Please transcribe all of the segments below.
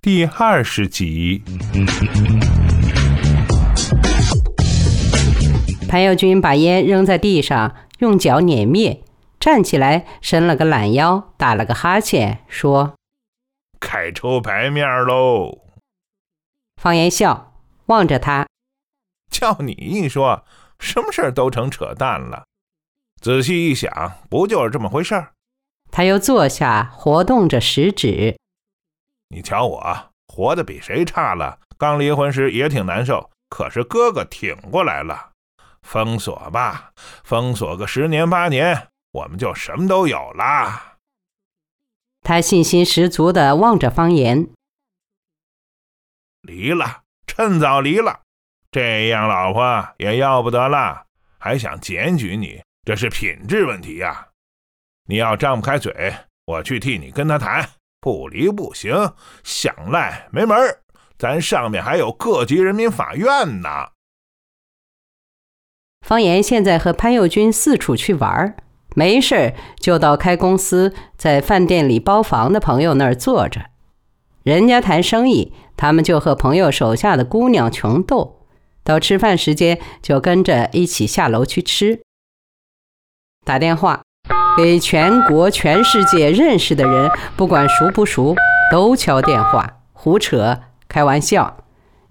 第二十集。潘友军把烟扔在地上，用脚碾灭，站起来，伸了个懒腰，打了个哈欠，说：“开抽牌面喽。”方言笑，望着他，叫你一说，什么事儿都成扯淡了。仔细一想，不就是这么回事儿？他又坐下，活动着食指。你瞧我，活得比谁差了？刚离婚时也挺难受，可是哥哥挺过来了。封锁吧，封锁个十年八年，我们就什么都有了。他信心十足地望着方言。离了，趁早离了，这样老婆也要不得了，还想检举你，这是品质问题呀！你要张不开嘴，我去替你跟他谈，不离不行，想赖没门儿。咱上面还有各级人民法院呢。方言现在和潘佑军四处去玩，没事就到开公司在饭店里包房的朋友那儿坐着。人家谈生意，他们就和朋友手下的姑娘穷斗。到吃饭时间，就跟着一起下楼去吃。打电话给全国、全世界认识的人，不管熟不熟，都敲电话，胡扯、开玩笑，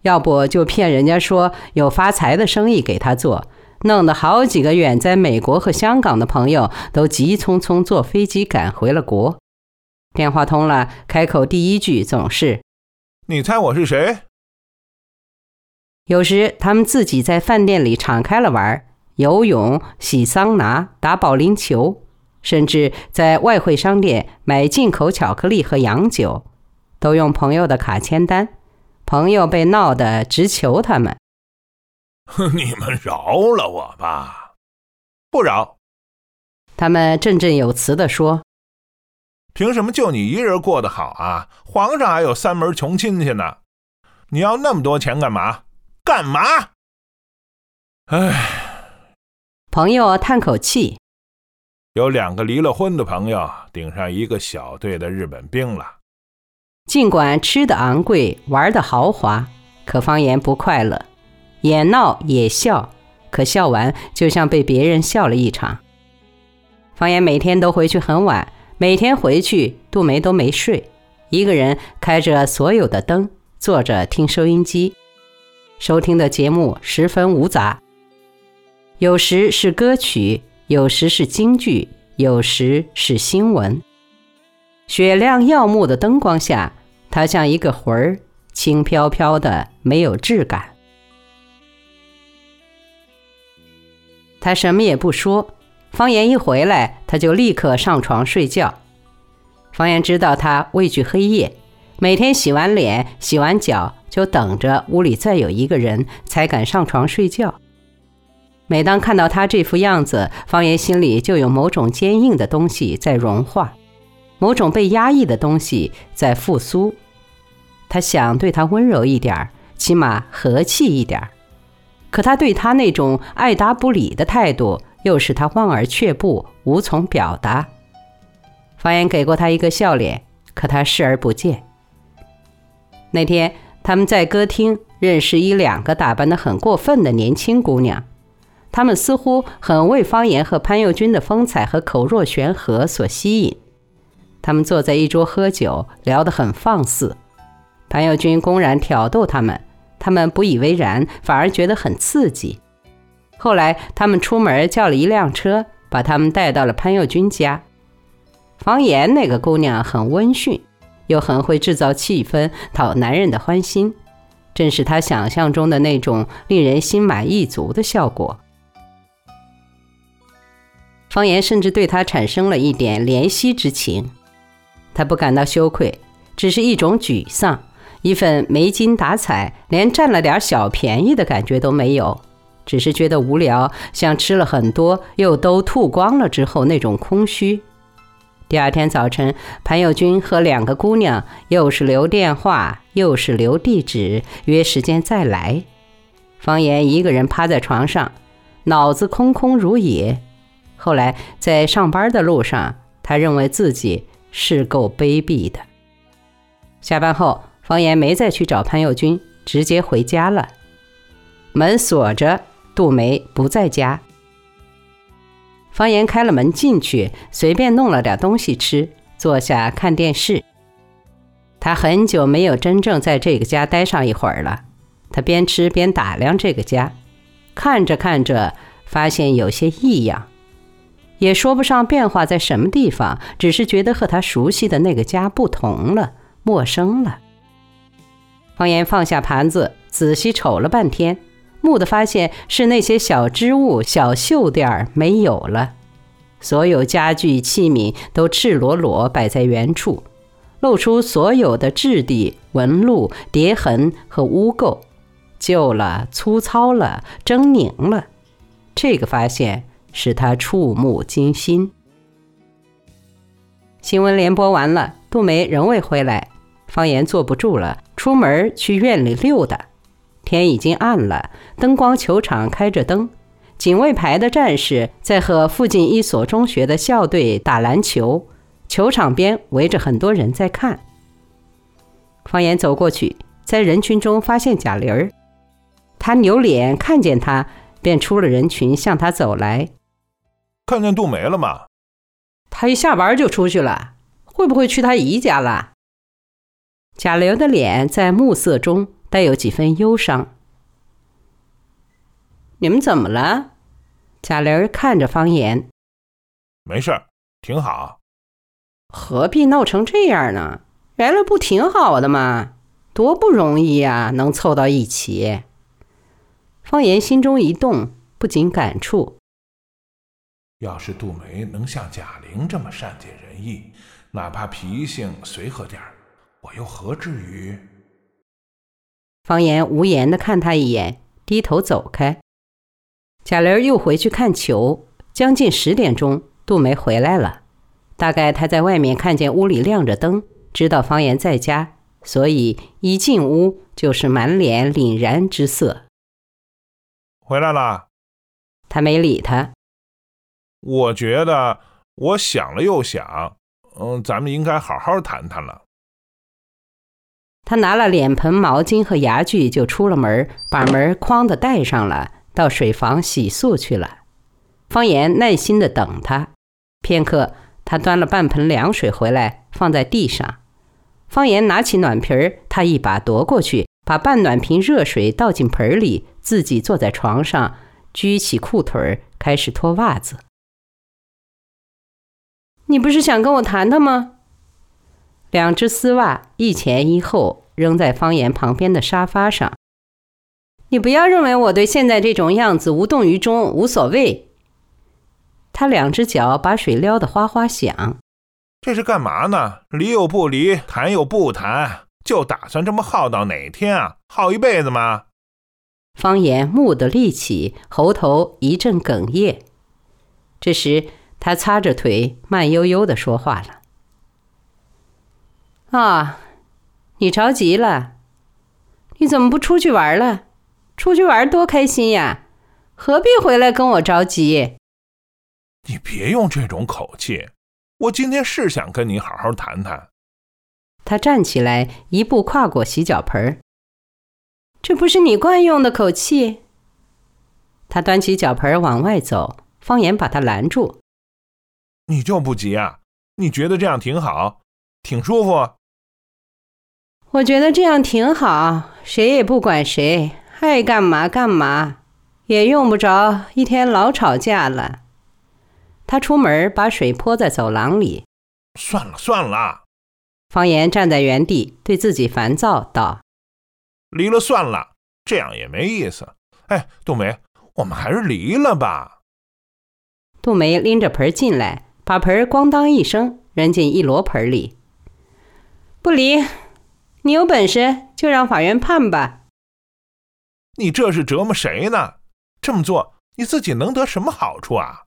要不就骗人家说有发财的生意给他做，弄得好几个远在美国和香港的朋友都急匆匆坐飞机赶回了国。电话通了，开口第一句总是：“你猜我是谁？”有时他们自己在饭店里敞开了玩，游泳、洗桑拿、打保龄球，甚至在外汇商店买进口巧克力和洋酒，都用朋友的卡签单。朋友被闹得直求他们：“你们饶了我吧！”不饶。他们振振有词地说。凭什么就你一人过得好啊？皇上还有三门穷亲戚呢，你要那么多钱干嘛？干嘛？唉，朋友叹口气，有两个离了婚的朋友，顶上一个小队的日本兵了。尽管吃的昂贵，玩的豪华，可方言不快乐，也闹也笑，可笑完就像被别人笑了一场。方言每天都回去很晚。每天回去，杜梅都没睡，一个人开着所有的灯，坐着听收音机，收听的节目十分无杂，有时是歌曲，有时是京剧，有时是新闻。雪亮耀目的灯光下，他像一个魂儿，轻飘飘的，没有质感。他什么也不说。方言一回来，他就立刻上床睡觉。方言知道他畏惧黑夜，每天洗完脸、洗完脚，就等着屋里再有一个人，才敢上床睡觉。每当看到他这副样子，方言心里就有某种坚硬的东西在融化，某种被压抑的东西在复苏。他想对他温柔一点儿起码和气一点儿可他对他那种爱答不理的态度。又使他望而却步，无从表达。方言给过他一个笑脸，可他视而不见。那天他们在歌厅认识一两个打扮得很过分的年轻姑娘，他们似乎很为方言和潘佑军的风采和口若悬河所吸引。他们坐在一桌喝酒，聊得很放肆。潘佑军公然挑逗他们，他们不以为然，反而觉得很刺激。后来，他们出门叫了一辆车，把他们带到了潘佑军家。方言那个姑娘很温驯，又很会制造气氛，讨男人的欢心，正是他想象中的那种令人心满意足的效果。方言甚至对他产生了一点怜惜之情，他不感到羞愧，只是一种沮丧，一份没精打采，连占了点小便宜的感觉都没有。只是觉得无聊，像吃了很多又都吐光了之后那种空虚。第二天早晨，潘友军和两个姑娘又是留电话，又是留地址，约时间再来。方言一个人趴在床上，脑子空空如也。后来在上班的路上，他认为自己是够卑鄙的。下班后，方言没再去找潘友军，直接回家了。门锁着，杜梅不在家。方言开了门进去，随便弄了点东西吃，坐下看电视。他很久没有真正在这个家待上一会儿了。他边吃边打量这个家，看着看着，发现有些异样，也说不上变化在什么地方，只是觉得和他熟悉的那个家不同了，陌生了。方言放下盘子，仔细瞅了半天，蓦地发现是那些小织物、小绣垫儿没有了，所有家具器皿都赤裸裸摆在原处，露出所有的质地、纹路、叠痕和污垢，旧了、粗糙了、狰狞了。这个发现使他触目惊心。新闻联播完了，杜梅仍未回来。方言坐不住了，出门去院里溜达。天已经暗了，灯光球场开着灯，警卫排的战士在和附近一所中学的校队打篮球，球场边围着很多人在看。方言走过去，在人群中发现贾玲儿，他扭脸看见他，便出了人群向他走来。看见杜梅了吗？他一下班就出去了，会不会去他姨家了？贾玲的脸在暮色中带有几分忧伤。你们怎么了？贾玲看着方言，没事儿，挺好。何必闹成这样呢？原来不挺好的吗？多不容易呀，能凑到一起。方言心中一动，不禁感触：要是杜梅能像贾玲这么善解人意，哪怕脾性随和点儿。我又何至于？方言无言的看他一眼，低头走开。贾玲又回去看球。将近十点钟，杜梅回来了。大概她在外面看见屋里亮着灯，知道方言在家，所以一进屋就是满脸凛然之色。回来了。他没理他。我觉得，我想了又想，嗯，咱们应该好好谈谈了。他拿了脸盆、毛巾和牙具，就出了门，把门哐的带上了，到水房洗漱去了。方言耐心的等他，片刻，他端了半盆凉水回来，放在地上。方言拿起暖瓶儿，他一把夺过去，把半暖瓶热水倒进盆里，自己坐在床上，撅起裤腿儿，开始脱袜子。你不是想跟我谈谈吗？两只丝袜一前一后扔在方言旁边的沙发上。你不要认为我对现在这种样子无动于衷，无所谓。他两只脚把水撩得哗哗响。这是干嘛呢？离又不离，谈又不谈，就打算这么耗到哪天啊？耗一辈子吗？方言蓦地立起，喉头一阵哽咽。这时他擦着腿，慢悠悠的说话了。啊，你着急了？你怎么不出去玩了？出去玩多开心呀！何必回来跟我着急？你别用这种口气，我今天是想跟你好好谈谈。他站起来，一步跨过洗脚盆。这不是你惯用的口气。他端起脚盆往外走，方言把他拦住。你就不急啊？你觉得这样挺好，挺舒服？我觉得这样挺好，谁也不管谁，爱干嘛干嘛，也用不着一天老吵架了。他出门把水泼在走廊里。算了算了。方言站在原地，对自己烦躁道：“离了算了，这样也没意思。哎，杜梅，我们还是离了吧。”杜梅拎着盆进来，把盆咣当一声扔进一箩盆里。不离。你有本事就让法院判吧！你这是折磨谁呢？这么做你自己能得什么好处啊？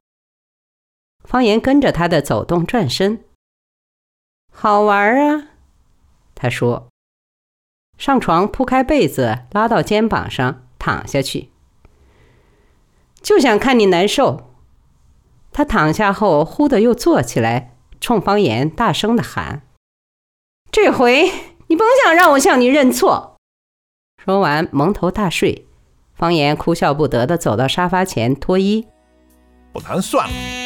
方言跟着他的走动转身，好玩啊！他说：“上床铺开被子，拉到肩膀上躺下去，就想看你难受。”他躺下后，忽的又坐起来，冲方言大声的喊：“这回！”你甭想让我向你认错。说完，蒙头大睡。方言哭笑不得的走到沙发前脱衣。不谈算了。